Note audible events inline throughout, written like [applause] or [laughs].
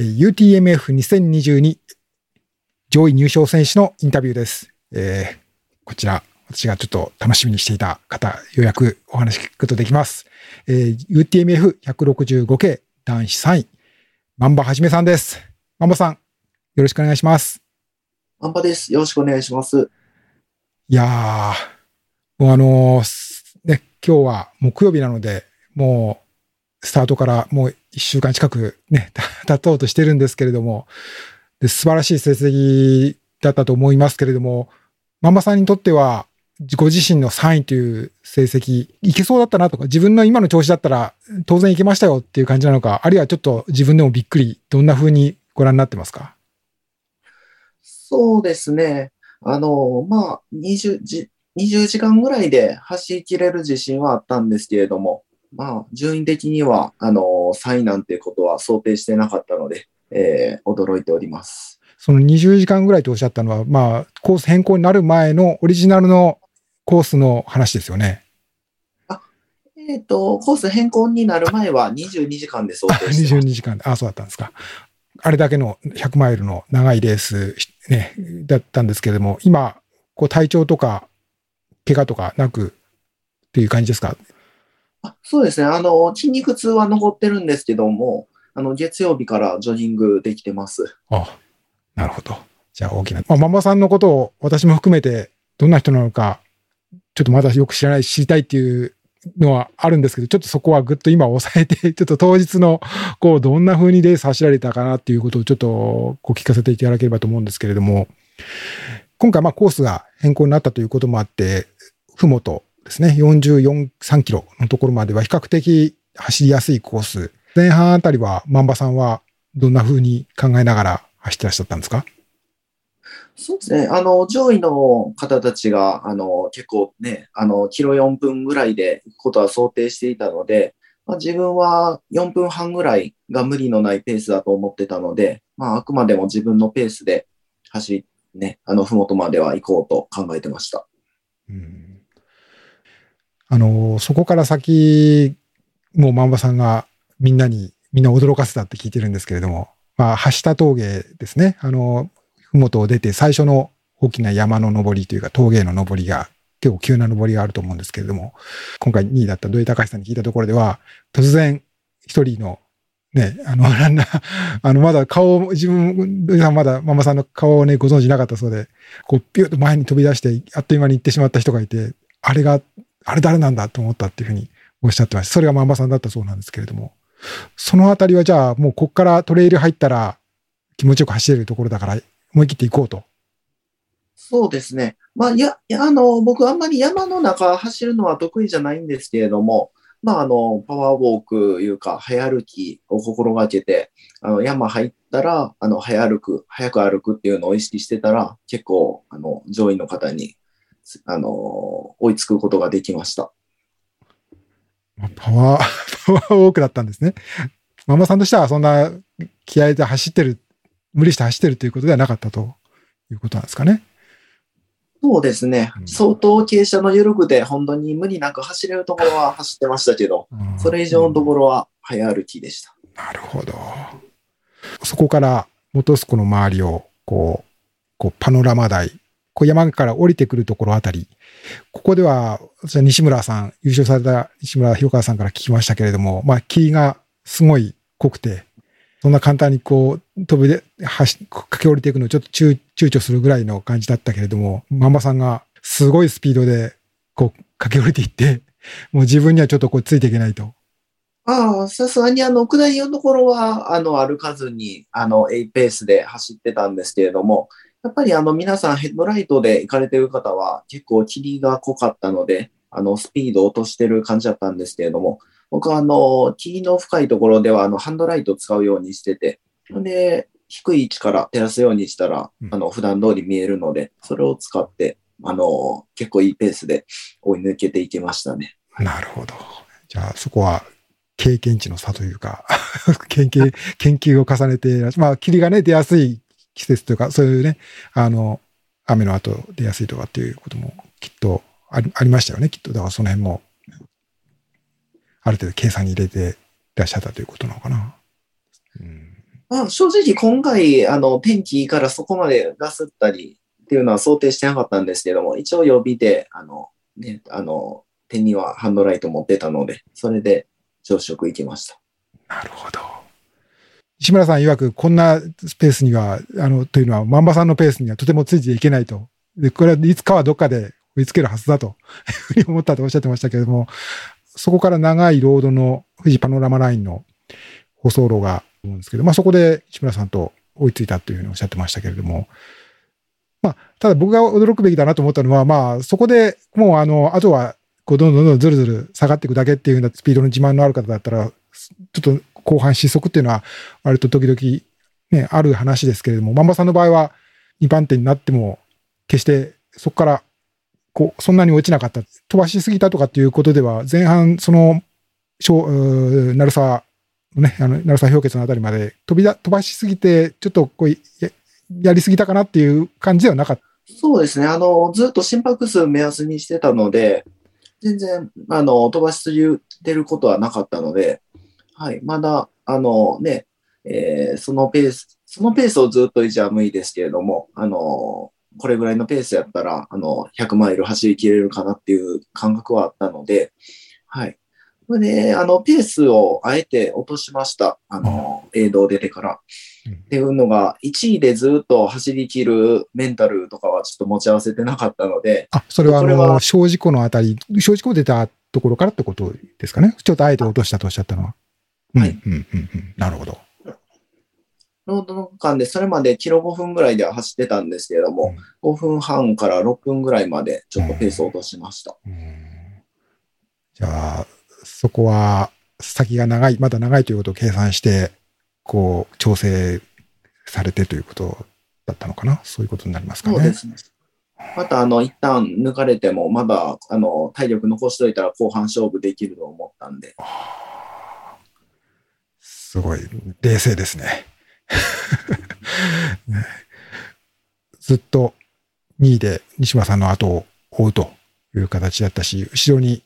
UTMF2022 上位入賞選手のインタビューです。えー、こちら、私がちょっと楽しみにしていた方、ようやくお話聞くことできます。えー、UTMF165 系男子3位、マンバはじめさんです。マンバさん、よろしくお願いします。マンバです。よろしくお願いします。いやー、もうあのー、ね、今日は木曜日なので、もう、スタートからもう一週間近くね、[laughs] 経とうとしてるんですけれども、で素晴らしい成績だったと思いますけれども、マンバさんにとっては、ご自身の3位という成績、いけそうだったなとか、自分の今の調子だったら当然いけましたよっていう感じなのか、あるいはちょっと自分でもびっくり、どんな風にご覧になってますか？そうですね。あの、まあ、20時、20時間ぐらいで走り切れる自信はあったんですけれども、まあ、順位的には、あの、3位なんてことは想定してなかったので、えー、驚いております。その20時間ぐらいとおっしゃったのは、まあ、コース変更になる前のオリジナルのコースの話ですよね。あ、えっ、ー、と、コース変更になる前は22時間で想定して22時間で、あ、そうだったんですか。あれだけの100マイルの長いレース、ね、だったんですけれども、今、こう体調とか、怪我とかなくっていう感じですか？あそうですね。あの、筋肉痛は残ってるんですけども、あの、月曜日からジョギングできてます。あなるほど。じゃあ大きな。まあ、ママさんのことを私も含めて、どんな人なのか、ちょっとまだよく知らない、知りたいっていうのはあるんですけど、ちょっとそこはぐっと今抑えて、[laughs] ちょっと当日の、こう、どんな風にレース走られたかなっていうことをちょっと、こう聞かせていただければと思うんですけれども、今回まあコースが変更になったということもあって、ふもとですね、44、3キロのところまでは比較的走りやすいコース。前半あたりは、万場さんはどんな風に考えながら走ってらっしゃったんですか？そうですね。あの、上位の方たちが、あの、結構ね、あの、キロ4分ぐらいで行くことは想定していたので、まあ、自分は4分半ぐらいが無理のないペースだと思ってたので、まあ、あくまでも自分のペースで走り、ね、あの、ふもとまでは行こうと考えてました。うんあの、そこから先、もう万場さんがみんなに、みんな驚かせたって聞いてるんですけれども、まあ、橋田峠ですね。あの、ふもとを出て最初の大きな山の登りというか峠の登りが結構急な登りがあると思うんですけれども、今回2位だった土井隆さんに聞いたところでは、突然一人のね、あの、ランナー、あの、まだ顔を、自分、土井さんまだママさんの顔をね、ご存知なかったそうで、こう、ピュッと前に飛び出して、あっという間に行ってしまった人がいて、あれがあれ誰なんだと思ったっていうふうにおっしゃってました。それがマンバさんだったそうなんですけれども、そのあたりはじゃあもうこっからトレイル入ったら気持ちよく走れるところだから思い切っていこうと。そうですね。まあ、いや、あの、僕あんまり山の中走るのは得意じゃないんですけれども、まあ、あの、パワーウォークいうか、早歩きを心がけて、あの、山入ったら、あの、早歩く、早く歩くっていうのを意識してたら、結構、あの、上位の方にあの、追いつくことができました。パワー、[laughs] パワーウォークだったんですね。ママさんとしてはそんな気合で走ってる、無理して走ってるということではなかったということなんですかね。そうですね。うん、相当傾斜の緩くで、本当に無理なく走れるところは走ってましたけど、うん、それ以上のところは早歩きでした。なるほど。そこから元栖湖の周りを、こう、こうパノラマ台こう山から降りてくるところあたり、ここでは、西村さん、優勝された西村広川さんから聞きましたけれども、まあ、霧がすごい濃くて、そんな簡単にこう、飛びで、駆け降りていくのをちょっと躊躇するぐらいの感じだったけれども、ママさんがすごいスピードで、こう、駆け降りていって、[laughs] もう自分にはちょっとこう、ついていけないと。ああ、さすがにあの、下りのところは、あの、歩かずに、あの、A ペースで走ってたんですけれども、やっぱりあの皆さんヘッドライトで行かれてる方は結構霧が濃かったので、あのスピードを落としてる感じだったんですけれども、僕はあの霧の深いところではあのハンドライトを使うようにしてて、で、低い位置から照らすようにしたら、あの普段通り見えるので、それを使って、あの結構いいペースで追い抜けていけましたね。なるほど。じゃあそこは経験値の差というか [laughs] 研究、研究を重ねて、まあ、霧がね、出やすい季節というか、そういうね、あの、雨の後出やすいとかっていうこともきっとありありましたよね、きっと。だからその辺も、ある程度計算に入れていらっしゃったということなのかな。うん、まあ、正直今回、あの、天気からそこまでガスったりっていうのは想定してなかったんですけども、一応予備で、あの、ね、あの、手にはハンドライト持ってたので、それで朝食行きました。なるほど。西村さん曰く、こんなスペースには、あの、というのは、万場さんのペースにはとてもついていけないと。で、これはいつかはどっかで追いつけるはずだとふうに思ったとおっしゃってましたけれども、そこから長いロードの富士パノラマラインの舗装路があるんですけど、まあそこで西村さんと追いついたというふうにおっしゃってましたけれども、まあ、ただ僕が驚くべきだなと思ったのは、まあそこでもうあの、あとはこうどんどんどんどんずるずる下がっていくだけっていうようなスピードの自慢のある方だったら、ちょっと後半失速っていうのは割と時々ね、ある話ですけれども、マンバさんの場合は2番手になっても、決してそこからこう、そんなに落ちなかった。飛ばしすぎたとかっていうことでは、前半、その、鳴沢ね、あの、鳴沢氷結のあたりまで飛びだ、飛ばしすぎて、ちょっとこうや、やりすぎたかなっていう感じではなかった。そうですね。あの、ずっと心拍数目安にしてたので、全然、あの、飛ばしすぎてることはなかったので、はい、まだ、あのね、えー、そのペース、そのペースをずっといじゃ無理ですけれども、あの、これぐらいのペースやったら、あの、100マイル走りきれるかなっていう感覚はあったので、はい。これで、あの、ペースをあえて落としました。あの、映像出てから。っていうのが、1位でずっと走り切るメンタルとかはちょっと持ち合わせてなかったので。あ、それはあの、小事故のあたり、小事故出たところからってことですかね。ちょっとあえて落としたとおっしゃったのは。はい。うん、うん、うん。なるほど。ロードの間でそれまでキロ5分ぐらいでは走ってたんですけれども、うん、5分半から6分ぐらいまでちょっとペースを落としました。うんうん、じゃあ、そこは先が長い、まだ長いということを計算して、こう、調整されてということだったのかな？そういうことになりますかね。そうですね。また、あの、一旦抜かれても、まだ、あの、体力残しといたら後半勝負できると思ったんで。すごい、冷静ですね。[laughs] ずっと2位で西村さんの後を追うという形だったし、後ろに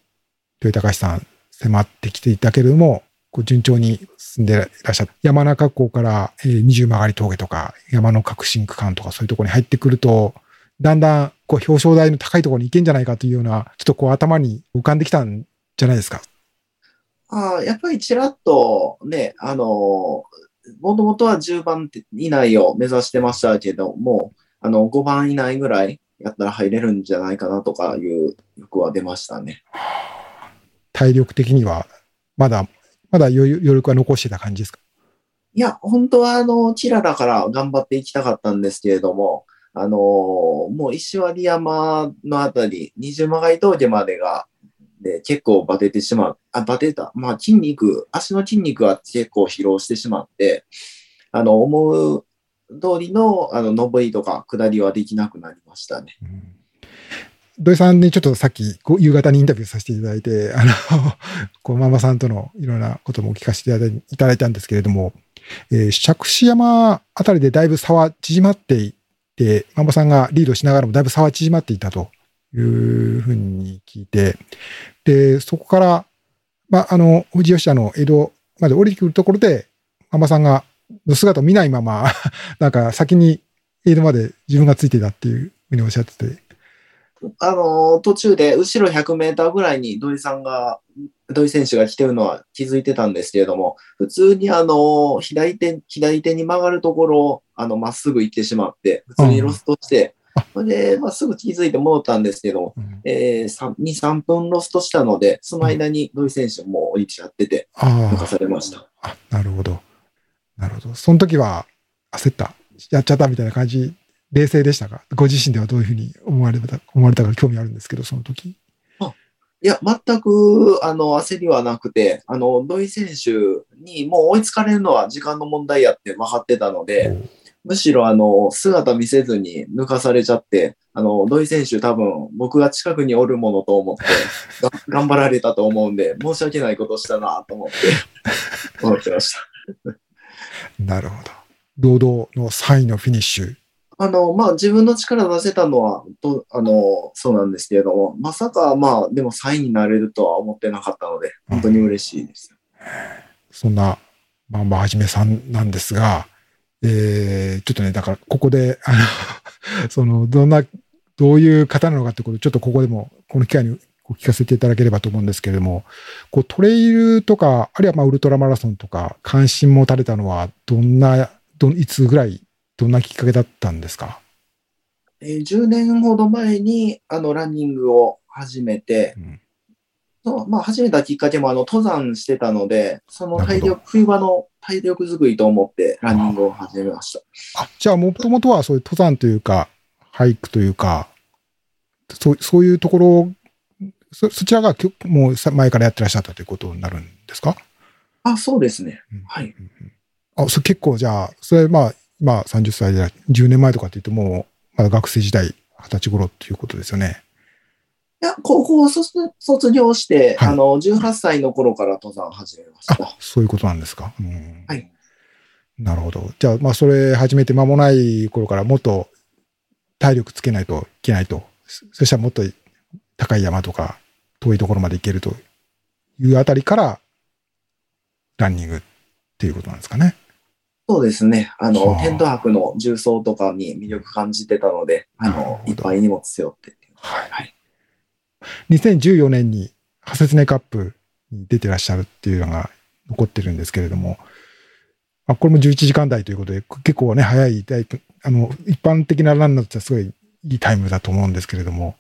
豊高さん迫ってきていたけれども、こう順調に進んでいらっしゃった。山中湖から二重曲がり峠とか、山の革新区間とかそういうところに入ってくると、だんだんこう表彰台の高いところに行けんじゃないかというような、ちょっとこう頭に浮かんできたんじゃないですか。ああ、やっぱりちらっとね、あの、もともとは10番以内を目指してましたけども、あの、5番以内ぐらいやったら入れるんじゃないかなとかいう欲は出ましたね。体力的には、まだ、まだ余力は残してた感じですか？いや、本当はあの、キラだから頑張っていきたかったんですけれども、あのもう石割山のあたり、二十間がい峠までがで、結構バテてしまう。あ、バテた。まあ筋肉、足の筋肉は結構疲労してしまって、あの、思う通りの、あの、上りとか下りはできなくなりましたね。うん土井さんにちょっとさっき夕方にインタビューさせていただいて、[laughs] あの、こう、ママさんとのいろんなこともお聞かせていただいたんですけれども、えー、釈子山あたりでだいぶ差は縮まっていて、ママさんがリードしながらもだいぶ差は縮まっていたというふうに聞いて、で、そこから、まあ、あの、富士吉田の江戸まで降りてくるところで、ママさんが、の姿を見ないまま、[laughs] なんか先に江戸まで自分がついてたっていうふうにおっしゃってて。あの、途中で後ろ100メーターぐらいに土井さんが、土井選手が来てるのは気づいてたんですけれども、普通にあの、左手、左手に曲がるところを、あの、まっすぐ行ってしまって、普通にロストして、それで、まあ、すぐ気づいて戻ったんですけど、うん、えー、2、3分ロストしたので、その間に土井選手も降りちゃってて、抜かされました。あなるほど。なるほど。その時は焦った？やっちゃったみたいな感じ、冷静でしたか？ご自身ではどういうふうに思われた思われたか興味あるんですけど、その時。いや、全く、あの、焦りはなくて、あの、土井選手にもう追いつかれるのは時間の問題やって分かってたので、むしろあの、姿見せずに抜かされちゃって、あの、土井選手多分僕が近くにおるものと思って [laughs] 頑張られたと思うんで、申し訳ないことしたなと思って思ってましたなるほど。堂々の3位のフィニッシュ。あの、まあ、自分の力出せたのは、と、あの、そうなんですけれども、まさか、まあ、でも3位になれるとは思ってなかったので、本当に嬉しいです。うん、そんな、まあ、まはじめさんなんですが、えー、ちょっとね、だからここで、あの、[laughs] その、どんな、どういう方なのかってことをちょっとここでも、この機会にお聞かせていただければと思うんですけれども、こうトレイルとか、あるいはまあウルトラマラソンとか、関心持たれたのは、どんな、どいつぐらい、どんなきっかけだったんですか？えー10年ほど前に、あの、ランニングを始めて、うんそうまあ、始めたきっかけも、あの、登山してたので、その体力、冬場の体力作りと思って、ランニングを始めました。あ、じゃあもともとはそういう登山というか、ハイクというか、そうそういうところ、そそちらがきょもうさ前からやってらっしゃったということになるんですか？あ、そうですねうん。はい。あ、それ結構じゃあ、それまあ、今30歳で10年前とかって言うともう、まだ学生時代、20歳頃っていうことですよね。いや、高校を卒卒業して、はいあの、18歳の頃から登山を始めました。あ、そういうことなんですか？うんはい。なるほど。じゃあ、まあ、それ始めて間もない頃からもっと体力つけないといけないと。そそしたらもっと高い山とか遠いところまで行けるというあたりからランニングっていうことなんですかね？そうですね。あの、はあテント泊の重装とかに魅力感じてたので、あのいっぱい荷物背負って。2014年にハセツネカップに出てらっしゃるっていうのが残ってるんですけれども、まあ、これも11時間台ということで、結構ね、早い、大あの、一般的なランナーとしてはすごいいいタイムだと思うんですけれども、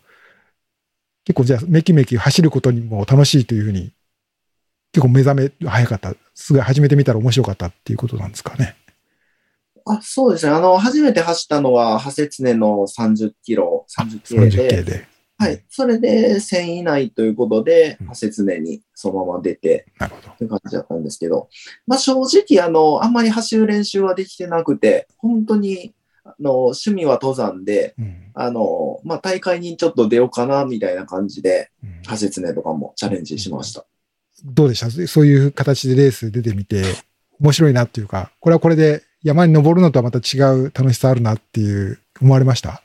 結構じゃあ、めきめき走ることにも楽しいというふうに、結構目覚め早かった、すぐ始めてみたら面白かったっていうことなんですかね。あ、そうですね。あの、初めて走ったのは、ハセツネの30キロ、30系30で、系で。はい。それで1000以内ということでうん、ハセツネにそのまま出て、なるほど。という感じだったんですけど、まあ正直、あの、あんまり走る練習はできてなくて、本当に、あの、趣味は登山で、うん。あの、まあ大会にちょっと出ようかな、みたいな感じで、うんハセツネとかもチャレンジしました。どうでした？そういう形でレース出てみて、面白いなっていうか、これはこれで山に登るのとはまた違う楽しさあるなっていう、思われました？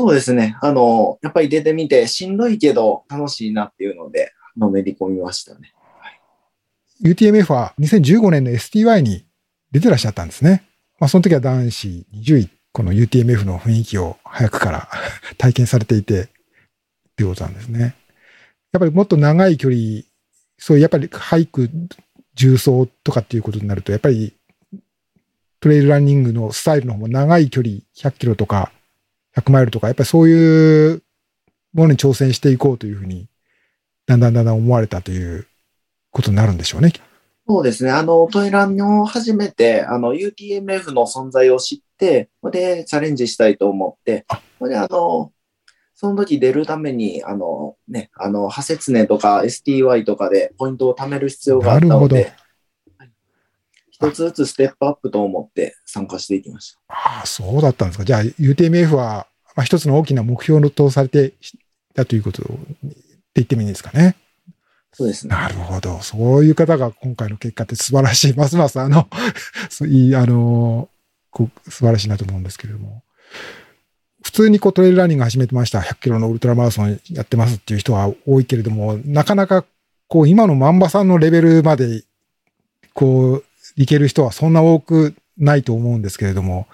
そうですね。あの、やっぱり出てみて、しんどいけど楽しいなっていうので、のめり込みましたね。UTMF は2015年の STY に出てらっしゃったんですね。まあ、その時は男子20位、この UTMF の雰囲気を早くから [laughs] 体験されていて、っていうことなんですね。やっぱりもっと長い距離、そういうやっぱりハイク、重走とかっていうことになると、やっぱりトレイルランニングのスタイルの方も長い距離、100キロとか100マイルとか、やっぱりそういうものに挑戦していこうというふうに、だんだんだんだん思われたということになるんでしょうね。そうですね。あの、トイランを始めて、あの、UTMF の存在を知って、で、チャレンジしたいと思ってあ、で、あの、その時出るために、あの、ね、あの、ハセツネとか STY とかでポイントを貯める必要があったのなるで、はい一つずつステップアップと思って参加していきました。ああ、そうだったんですか。じゃあ UTMF は、まあ、一つの大きな目標とされていたということって言ってもいいんですかね。そうですね。なるほど。そういう方が今回の結果って素晴らしい。ますますあの、[laughs] いい、あの、こう素晴らしいなと思うんですけれども。普通にこうトレイルランニング始めてました。100キロのウルトラマラソンやってますっていう人は多いけれども、なかなかこう今の万場さんのレベルまでこういける人はそんな多くないと思うんですけれども、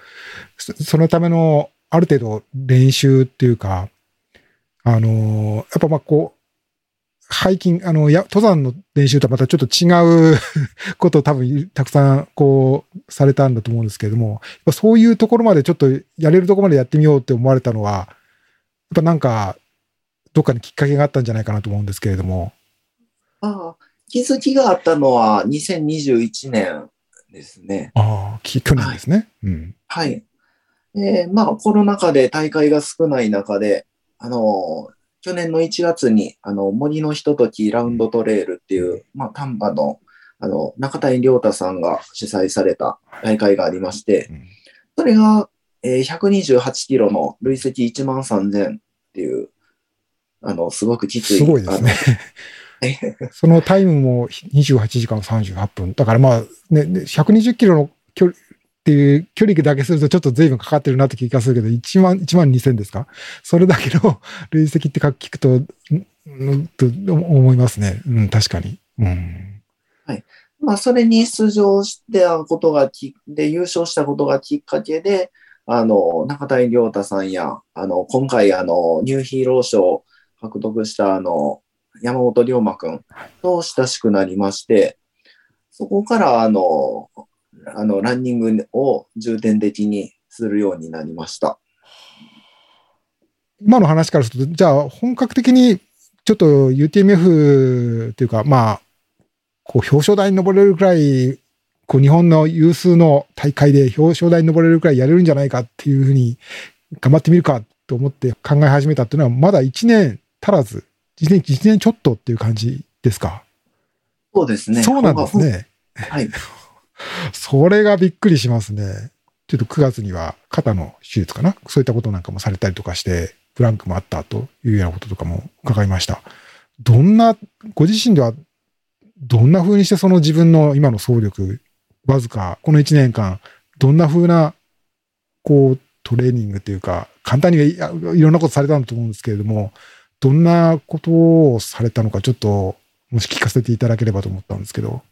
そのためのある程度練習っていうか、あのやっぱまこう、ハイキング、あの、や、登山の練習とはまたちょっと違う [laughs] ことを多分たくさんこうされたんだと思うんですけれども、そういうところまでちょっとやれるところまでやってみようって思われたのは、やっぱなんか、どっかにきっかけがあったんじゃないかなと思うんですけれども。ああ、気づきがあったのは2021年ですね。ああ、き去年ですね。うん。はい。えーまあ、コロナ禍で大会が少ない中で、あの、去年の1月に、あの、森のひとときラウンドトレイルっていう、まあ、丹波の、あの、中谷良太さんが主催された大会がありまして、うんそれが、えー128キロの累積1万3000っていう、あの、すごくきつい。すごいですね。[laughs] そのタイムも28時間38分。だからまあ、ね、ね120キロの距離っていう距離だけするとちょっと随分かかってるなって気がするけど、1万、1万2000ですか？それだけの [laughs] 累積って聞くと、んんと思いますね。うん、確かに。うん。まあ、それに出場したことがき、で、優勝したことがきっかけで、あの、中谷亮太さんや、あの、今回、あの、ニューヒーロー賞を獲得した、あの、山本龍馬くんと親しくなりまして、そこから、あの、あの、ランニングを重点的にするようになりました。今の話からすると、じゃあ本格的にちょっと UTMF っていうか、まあ、こう表彰台に登れるくらい、こう日本の有数の大会で表彰台に登れるくらいやれるんじゃないかっていうふうに頑張ってみるかと思って考え始めたっていうのは、まだ1年足らず、1年 ,1 年ちょっとっていう感じですか？そうですね。そうなんですね。はい。[laughs] それがびっくりしますね。ちょっと9月には肩の手術かな？そういったことなんかもされたりとかして、ブランクもあったというようなこととかも伺いました。どんな、ご自身ではどんな風にしてその自分の今の総力、わずかこの1年間、どんな風な、こう、トレーニングというか、簡単にいろんなことされたんだと思うんですけれども、どんなことをされたのか、ちょっと、もし聞かせていただければと思ったんですけど。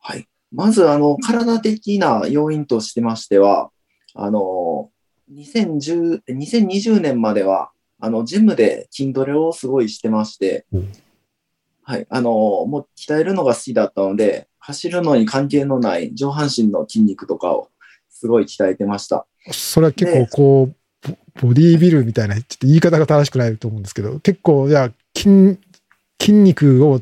はい。まず、あの、体的な要因としてましては、あの、2010 2020年までは、あの、ジムで筋トレをすごいしてましてうん、はい。あの、もう鍛えるのが好きだったので、走るのに関係のない上半身の筋肉とかをすごい鍛えてました。それは結構こう、ボボディービルみたいな、ちょっと言い方が正しくないと思うんですけど、結構、じゃあ、筋、筋肉を、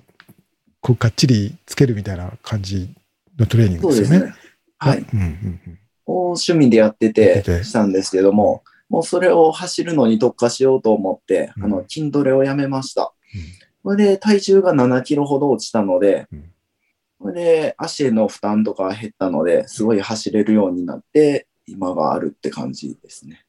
こう、がっちりつけるみたいな感じのトレーニングですすね。はい。うんうんうん。を趣味でやっててしたんですけども、もうそれを走るのに特化しようと思って、うんあの、筋トレをやめました。それで体重が7キロほど落ちたのでうん、それで足への負担とか減ったので、すごい走れるようになって、今があるって感じですね。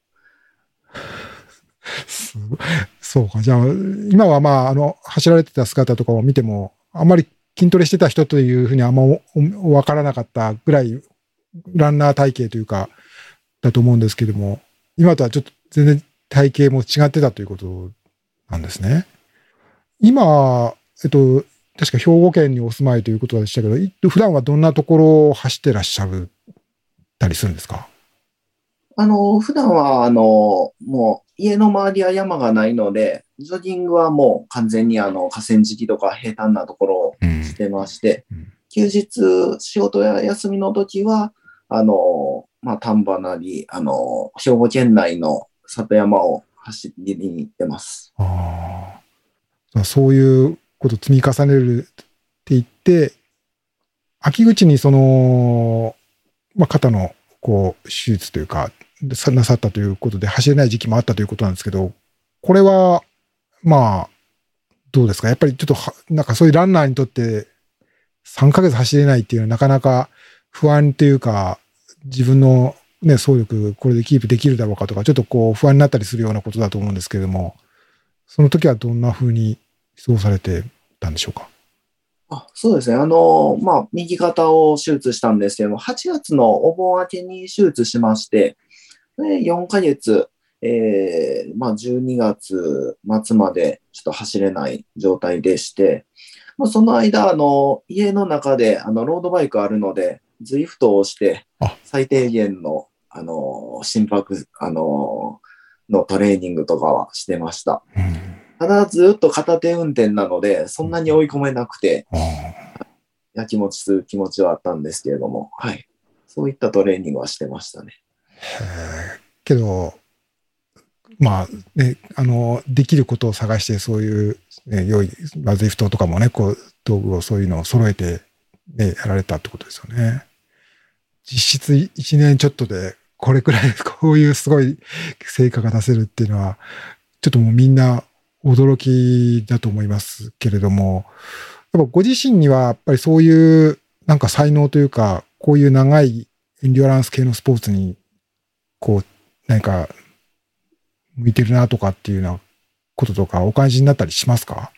[laughs] そうか。じゃあ、今はまあ、あの、走られてた姿とかを見ても、あんまり筋トレしてた人というふうにあんまおおわからなかったぐらい、ランナー体型というか、だと思うんですけども、今とはちょっと全然体型も違ってたということなんですね。今、えっと、確か兵庫県にお住まいということでしたけど、普段はどんなところを走ってらっしゃるたりするんですか？あの、普段は、あの、もう家の周りは山がないので、ジョギングはもう完全にあの河川敷とか平坦なところをうんしてまして、うん休日、仕事や休みの時は、あの、まあ、丹波なり、あの、兵庫県内の里山を走りに行ってます。ああ。そういうことを積み重ねるって言って、秋口にその、まあ、肩のこう手術というか、さなさったということで走れない時期もあったということなんですけど、これは、まあ、どうですか？やっぱりちょっとは、なんかそういうランナーにとって、3ヶ月走れないっていうのはなかなか不安というか、自分のね、走力、これでキープできるだろうかとか、ちょっとこう不安になったりするようなことだと思うんですけれども、その時はどんな風に過ごされてたんでしょうか？あそうですね。あの、まあ、右肩を手術したんですけども、8月のお盆明けに手術しまして、で4ヶ月、えーまあ、12月末までちょっと走れない状態でして、まあ、その間、あの、家の中で、あの、ロードバイクあるので、ズイフトをしてあ、最低限の、あの、心拍、あの、のトレーニングとかはしてました。うん。ただ、ずっと片手運転なので、そんなに追い込めなくて、あやきもちする気持ちはあったんですけれども、はい。そういったトレーニングはしてましたね。けど、まあね、あの、できることを探して、そういう、ね、良い、まあ、ゼフトとかもね、こう、道具をそういうのを揃えて、ね、やられたってことですよね。実質1年ちょっとで、これくらい、[laughs] こういうすごい成果が出せるっていうのは、ちょっともうみんな驚きだと思いますけれども、やっぱご自身にはやっぱりそういうなんか才能というか、こういう長いエンデュアランス系のスポーツに、こう、何か向いてるなとかっていうようなこととかお感じになったりしますか？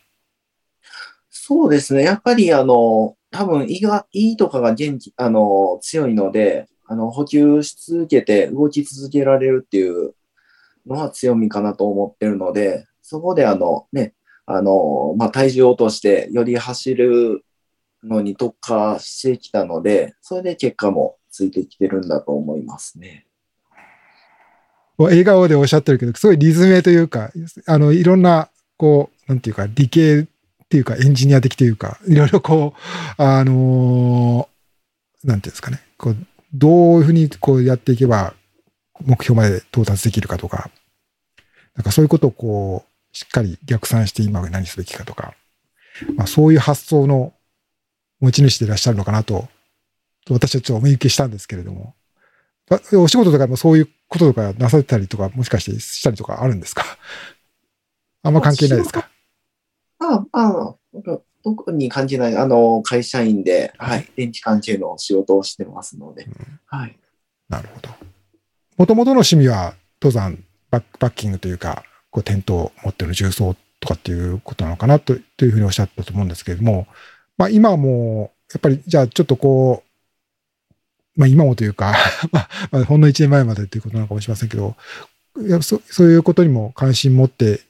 そうですね。やっぱり、あの、多分胃が、胃とかが元気、あの、強いので、あの、補給し続けて動き続けられるっていうのは強みかなと思ってるので、そこであの、ね、あの、まあ、体重を落としてより走るのに特化してきたので、それで結果もついてきてるんだと思いますね。笑顔でおっしゃってるけど、すごいリズムというか、あの、いろんな、こう、なんていうか、理系っていうか、エンジニア的というか、いろいろこう、あのーなんていうんですかね、こう、どういうふうにこうやっていけば、目標まで到達できるかとか、なんかそういうことをこう、しっかり逆算して今何すべきかとか、まあそういう発想の持ち主でいらっしゃるのかなと、私はちょっとお見受けしたんですけれども、お仕事とかでもそういうこととかなさってたりとか、もしかしてしたりとかあるんですか？[laughs] あんま関係ないですか？ああ、特に感じない、あの、会社員で、はい、電気関係の仕事をしてますので、うん。はい。なるほど。もともとの趣味は登山、バックパッキングというか、こうテントを持ってる重装とかっていうことなのかなとというふうにおっしゃったと思うんですけれども、まあ今はもう、やっぱりじゃあちょっとこう、まあ今もというか、[laughs] まあ、まあほんの1年前までということなのかもしれませんけど、いやそそういうことにも関心持って、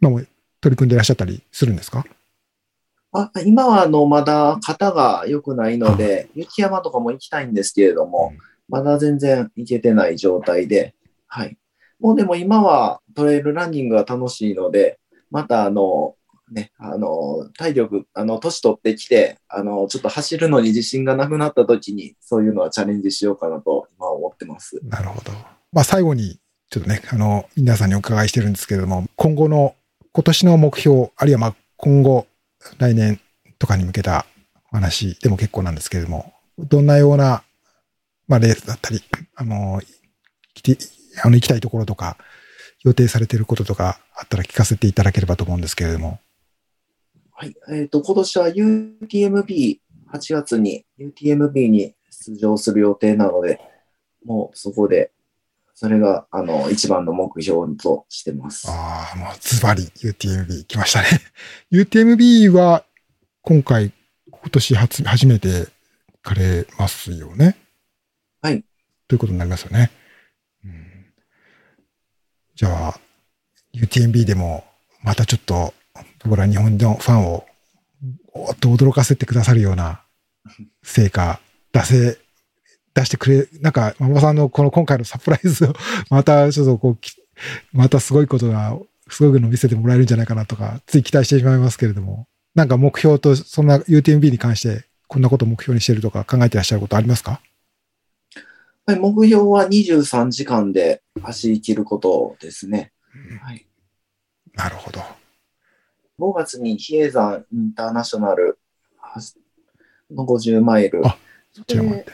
今も取り組んでいらっしゃったりするんですか？あ今は、あの、まだ型が良くないので、雪山とかも行きたいんですけれども、まだ全然行けてない状態で、はい。もうでも今はトレイルランニングが楽しいので、またあの、ね、あの、体力、あの、年取ってきて、あの、ちょっと走るのに自信がなくなった時に、そういうのはチャレンジしようかなと今思ってます。なるほど。まあ最後に、ちょっとね、あの、皆さんにお伺いしてるんですけれども、今後の、今年の目標、あるいはまあ今後、来年とかに向けたお話でも結構なんですけれども、どんなような、まあレースだったり、あの、来て、あの、行きたいところとか、予定されていることとかあったら聞かせていただければと思うんですけれども。はい。えっ、と、今年は UTMB、8月に UTMB に出場する予定なので、もうそこで、それが、あの、一番の目標としてます。ああ、もうズバリ UTMB 来ましたね。[laughs] UTMB は今回、今年初初めて行かれますよね。はい。ということになりますよね。うん、じゃあ、UTMB でもまたちょっと僕ら日本のファンをおっと驚かせてくださるような成果出せ、出してくれ、なんか、ママさんのこの今回のサプライズをまたちょっとこうき、またすごいことが、すごいの見せてもらえるんじゃないかなとか、つい期待してしまいますけれども、なんか目標と、そんな UTMB に関して、こんなことを目標にしてるとか考えてらっしゃることありますか？はい、目標は23時間で走り切ることですね。はい。なるほど。5月に比叡山インターナショナルの50マイル。あそちらもあって。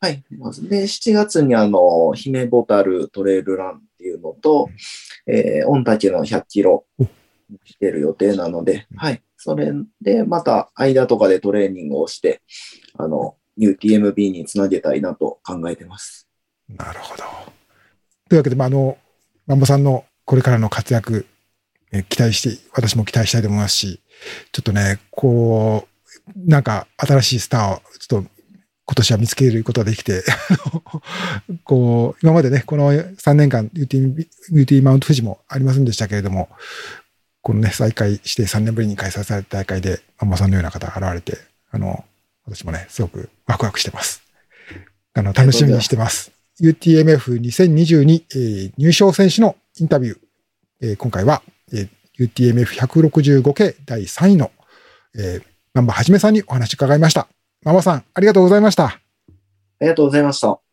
はい。で、7月にあの、姫ボタルトレイルランっていうのと、えー、御嶽の100キロお来てる予定なのでうん、はい。それで、また間とかでトレーニングをして、あの、UTMB につなげたいなと考えてます。なるほど。というわけで、まあ、あの、マンボさんのこれからの活躍、え期待して、私も期待したいと思いますし、ちょっとね、こう、なんか新しいスターをちょっと今年は見つけることができて、[laughs] こう、今までね、この3年間 UT, UT マウント富士もありませんでしたけれども、このね、再開して3年ぶりに開催された大会で、マンボさんのような方が現れて、あの、私もね、すごくワクワクしてます。あの、楽しみにしてます。UTMF2022、えー入賞選手のインタビュー。えー今回は、えー UTMF165 系第3位の、えー、マンバはじめさんにお話伺いました。マンバさん、ありがとうございました。ありがとうございました。